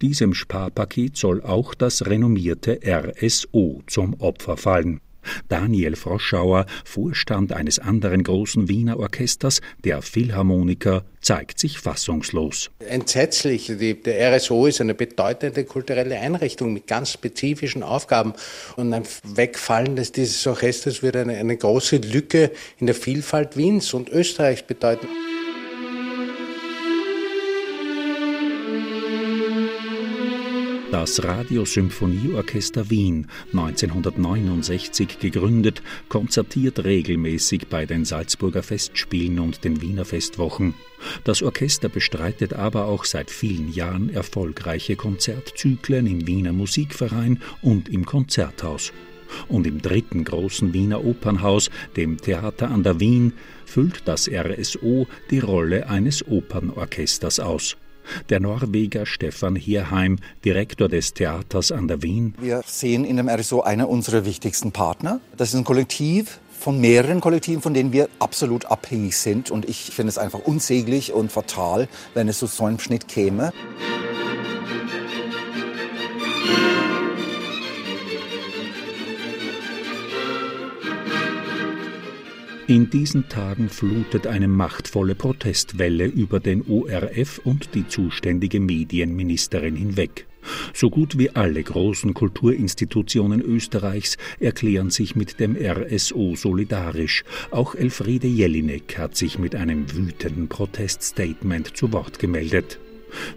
Diesem Sparpaket soll auch das renommierte RSO zum Opfer fallen. Daniel Froschauer, Vorstand eines anderen großen Wiener Orchesters, der Philharmoniker, zeigt sich fassungslos. Entsetzlich. Die, der RSO ist eine bedeutende kulturelle Einrichtung mit ganz spezifischen Aufgaben. Und ein Wegfallen des, dieses Orchesters würde eine, eine große Lücke in der Vielfalt Wiens und Österreichs bedeuten. Das Radiosymphonieorchester Wien, 1969 gegründet, konzertiert regelmäßig bei den Salzburger Festspielen und den Wiener Festwochen. Das Orchester bestreitet aber auch seit vielen Jahren erfolgreiche Konzertzyklen im Wiener Musikverein und im Konzerthaus. Und im dritten großen Wiener Opernhaus, dem Theater an der Wien, füllt das RSO die Rolle eines Opernorchesters aus. Der Norweger Stefan Hierheim, Direktor des Theaters an der Wien. Wir sehen in dem RSO einer unserer wichtigsten Partner. Das ist ein Kollektiv von mehreren Kollektiven, von denen wir absolut abhängig sind. Und ich finde es einfach unsäglich und fatal, wenn es zu so einem Schnitt käme. In diesen Tagen flutet eine machtvolle Protestwelle über den ORF und die zuständige Medienministerin hinweg. So gut wie alle großen Kulturinstitutionen Österreichs erklären sich mit dem RSO solidarisch. Auch Elfriede Jelinek hat sich mit einem wütenden Proteststatement zu Wort gemeldet.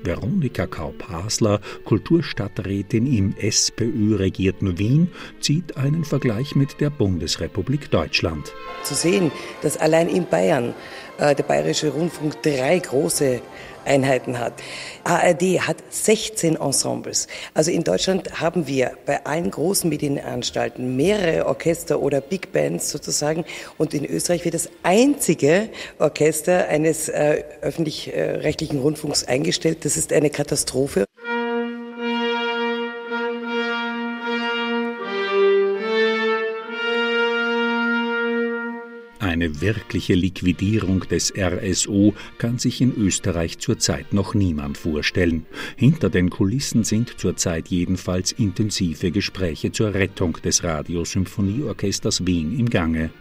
Veronika Kaup-Hasler, Kulturstadträtin im SPÖ-regierten Wien, zieht einen Vergleich mit der Bundesrepublik Deutschland. Zu sehen, dass allein in Bayern äh, der Bayerische Rundfunk drei große Einheiten hat. ARD hat 16 Ensembles. Also in Deutschland haben wir bei allen großen Medienanstalten mehrere Orchester oder Big Bands sozusagen. Und in Österreich wird das einzige Orchester eines äh, öffentlich-rechtlichen Rundfunks eingestellt. Das ist eine Katastrophe. Wirkliche Liquidierung des RSO kann sich in Österreich zurzeit noch niemand vorstellen. Hinter den Kulissen sind zurzeit jedenfalls intensive Gespräche zur Rettung des Radiosymphonieorchesters Wien im Gange.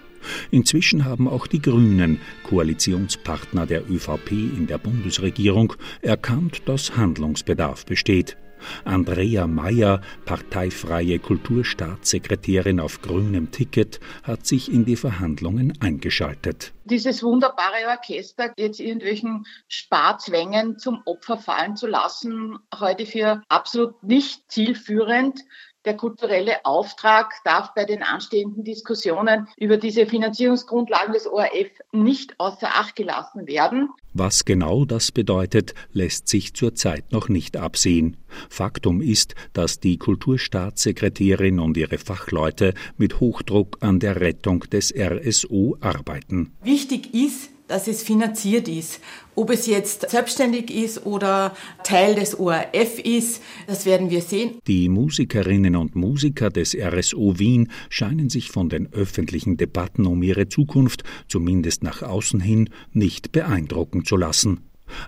Inzwischen haben auch die Grünen, Koalitionspartner der ÖVP in der Bundesregierung, erkannt, dass Handlungsbedarf besteht. Andrea Mayer, parteifreie Kulturstaatssekretärin auf grünem Ticket, hat sich in die Verhandlungen eingeschaltet. Dieses wunderbare Orchester jetzt irgendwelchen Sparzwängen zum Opfer fallen zu lassen, heute für absolut nicht zielführend. Der kulturelle Auftrag darf bei den anstehenden Diskussionen über diese Finanzierungsgrundlagen des ORF nicht außer Acht gelassen werden. Was genau das bedeutet, lässt sich zurzeit noch nicht absehen. Faktum ist, dass die Kulturstaatssekretärin und ihre Fachleute mit Hochdruck an der Rettung des RSO arbeiten. Wichtig ist, dass es finanziert ist. Ob es jetzt selbstständig ist oder Teil des ORF ist, das werden wir sehen. Die Musikerinnen und Musiker des RSO Wien scheinen sich von den öffentlichen Debatten um ihre Zukunft, zumindest nach außen hin, nicht beeindrucken zu lassen.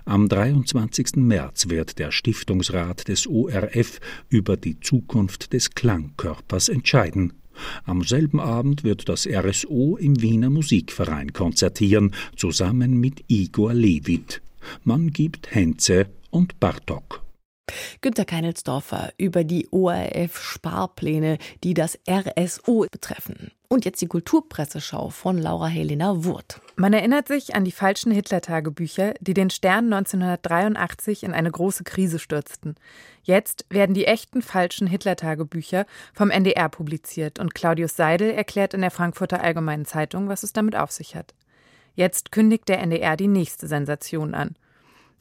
Am 23. März wird der Stiftungsrat des ORF über die Zukunft des Klangkörpers entscheiden. Am selben Abend wird das RSO im Wiener Musikverein konzertieren, zusammen mit Igor Levit. Man gibt Henze und Bartok. Günter Keinelsdorfer über die ORF-Sparpläne, die das RSO betreffen. Und jetzt die Kulturpresseschau von Laura Helena Wurth. Man erinnert sich an die falschen Hitler-Tagebücher, die den Stern 1983 in eine große Krise stürzten. Jetzt werden die echten falschen Hitler-Tagebücher vom NDR publiziert und Claudius Seidel erklärt in der Frankfurter Allgemeinen Zeitung, was es damit auf sich hat. Jetzt kündigt der NDR die nächste Sensation an.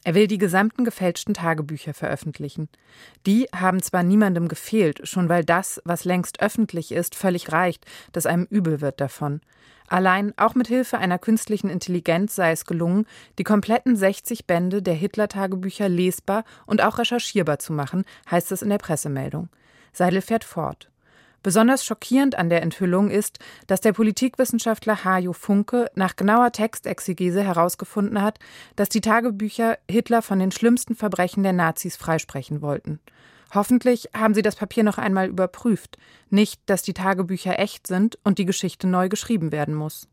Er will die gesamten gefälschten Tagebücher veröffentlichen. Die haben zwar niemandem gefehlt, schon weil das, was längst öffentlich ist, völlig reicht, dass einem übel wird davon. Allein auch mit Hilfe einer künstlichen Intelligenz sei es gelungen, die kompletten 60 Bände der Hitler-Tagebücher lesbar und auch recherchierbar zu machen, heißt es in der Pressemeldung. Seidel fährt fort. Besonders schockierend an der Enthüllung ist, dass der Politikwissenschaftler Hajo Funke nach genauer Textexegese herausgefunden hat, dass die Tagebücher Hitler von den schlimmsten Verbrechen der Nazis freisprechen wollten. Hoffentlich haben Sie das Papier noch einmal überprüft, nicht, dass die Tagebücher echt sind und die Geschichte neu geschrieben werden muss.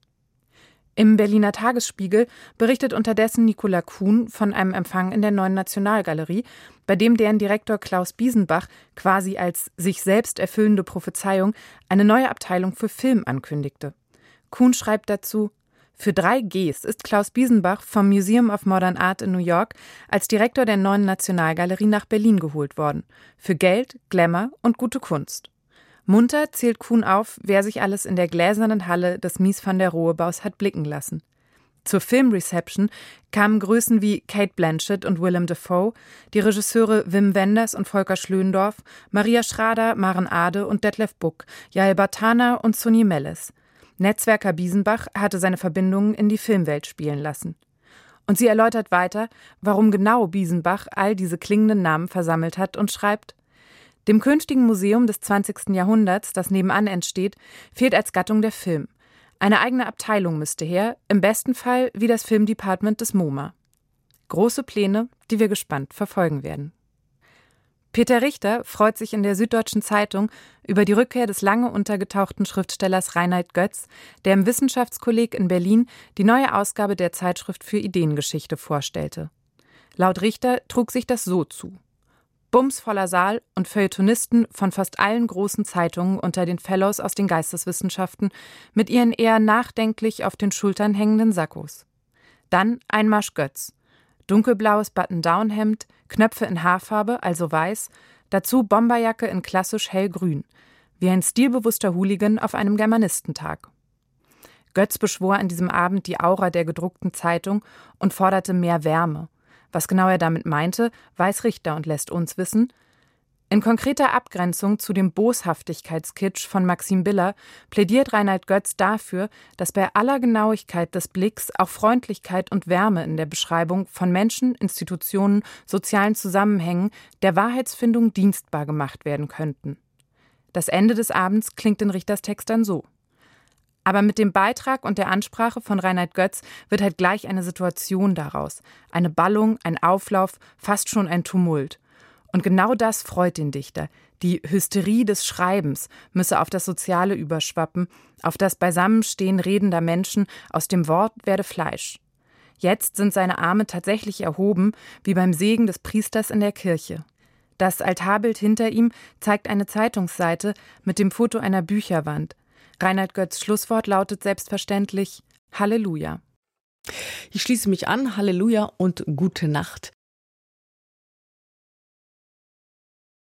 Im Berliner Tagesspiegel berichtet unterdessen Nicola Kuhn von einem Empfang in der Neuen Nationalgalerie, bei dem deren Direktor Klaus Biesenbach quasi als sich selbst erfüllende Prophezeiung eine neue Abteilung für Film ankündigte. Kuhn schreibt dazu für drei Gs ist Klaus Biesenbach vom Museum of Modern Art in New York als Direktor der neuen Nationalgalerie nach Berlin geholt worden. Für Geld, Glamour und gute Kunst. Munter zählt Kuhn auf, wer sich alles in der gläsernen Halle des Mies van der Rohe-Baus hat blicken lassen. Zur Filmreception kamen Größen wie Kate Blanchett und Willem Dafoe, die Regisseure Wim Wenders und Volker Schlöndorff, Maria Schrader, Maren Ade und Detlef Buck, Jael Bartana und Sonny Melles. Netzwerker Biesenbach hatte seine Verbindungen in die Filmwelt spielen lassen. Und sie erläutert weiter, warum genau Biesenbach all diese klingenden Namen versammelt hat und schreibt, dem künftigen Museum des 20. Jahrhunderts, das nebenan entsteht, fehlt als Gattung der Film. Eine eigene Abteilung müsste her, im besten Fall wie das Filmdepartment des MoMA. Große Pläne, die wir gespannt verfolgen werden. Peter Richter freut sich in der Süddeutschen Zeitung über die Rückkehr des lange untergetauchten Schriftstellers Reinhard Götz, der im Wissenschaftskolleg in Berlin die neue Ausgabe der Zeitschrift für Ideengeschichte vorstellte. Laut Richter trug sich das so zu. Bumsvoller Saal und Feuilletonisten von fast allen großen Zeitungen unter den Fellows aus den Geisteswissenschaften mit ihren eher nachdenklich auf den Schultern hängenden Sakkos. Dann ein Marsch Götz. Dunkelblaues Button-Down-Hemd, Knöpfe in Haarfarbe, also weiß, dazu Bomberjacke in klassisch hellgrün, wie ein stilbewusster Hooligan auf einem Germanistentag. Götz beschwor an diesem Abend die Aura der gedruckten Zeitung und forderte mehr Wärme. Was genau er damit meinte, weiß Richter und lässt uns wissen, in konkreter Abgrenzung zu dem Boshaftigkeitskitsch von Maxim Biller plädiert Reinhard Götz dafür, dass bei aller Genauigkeit des Blicks auch Freundlichkeit und Wärme in der Beschreibung von Menschen, Institutionen, sozialen Zusammenhängen der Wahrheitsfindung dienstbar gemacht werden könnten. Das Ende des Abends klingt in Richters Text dann so. Aber mit dem Beitrag und der Ansprache von Reinhard Götz wird halt gleich eine Situation daraus. Eine Ballung, ein Auflauf, fast schon ein Tumult. Und genau das freut den Dichter. Die Hysterie des Schreibens müsse auf das Soziale überschwappen, auf das Beisammenstehen redender Menschen, aus dem Wort werde Fleisch. Jetzt sind seine Arme tatsächlich erhoben, wie beim Segen des Priesters in der Kirche. Das Altarbild hinter ihm zeigt eine Zeitungsseite mit dem Foto einer Bücherwand. Reinhard Götz Schlusswort lautet selbstverständlich Halleluja. Ich schließe mich an. Halleluja und gute Nacht.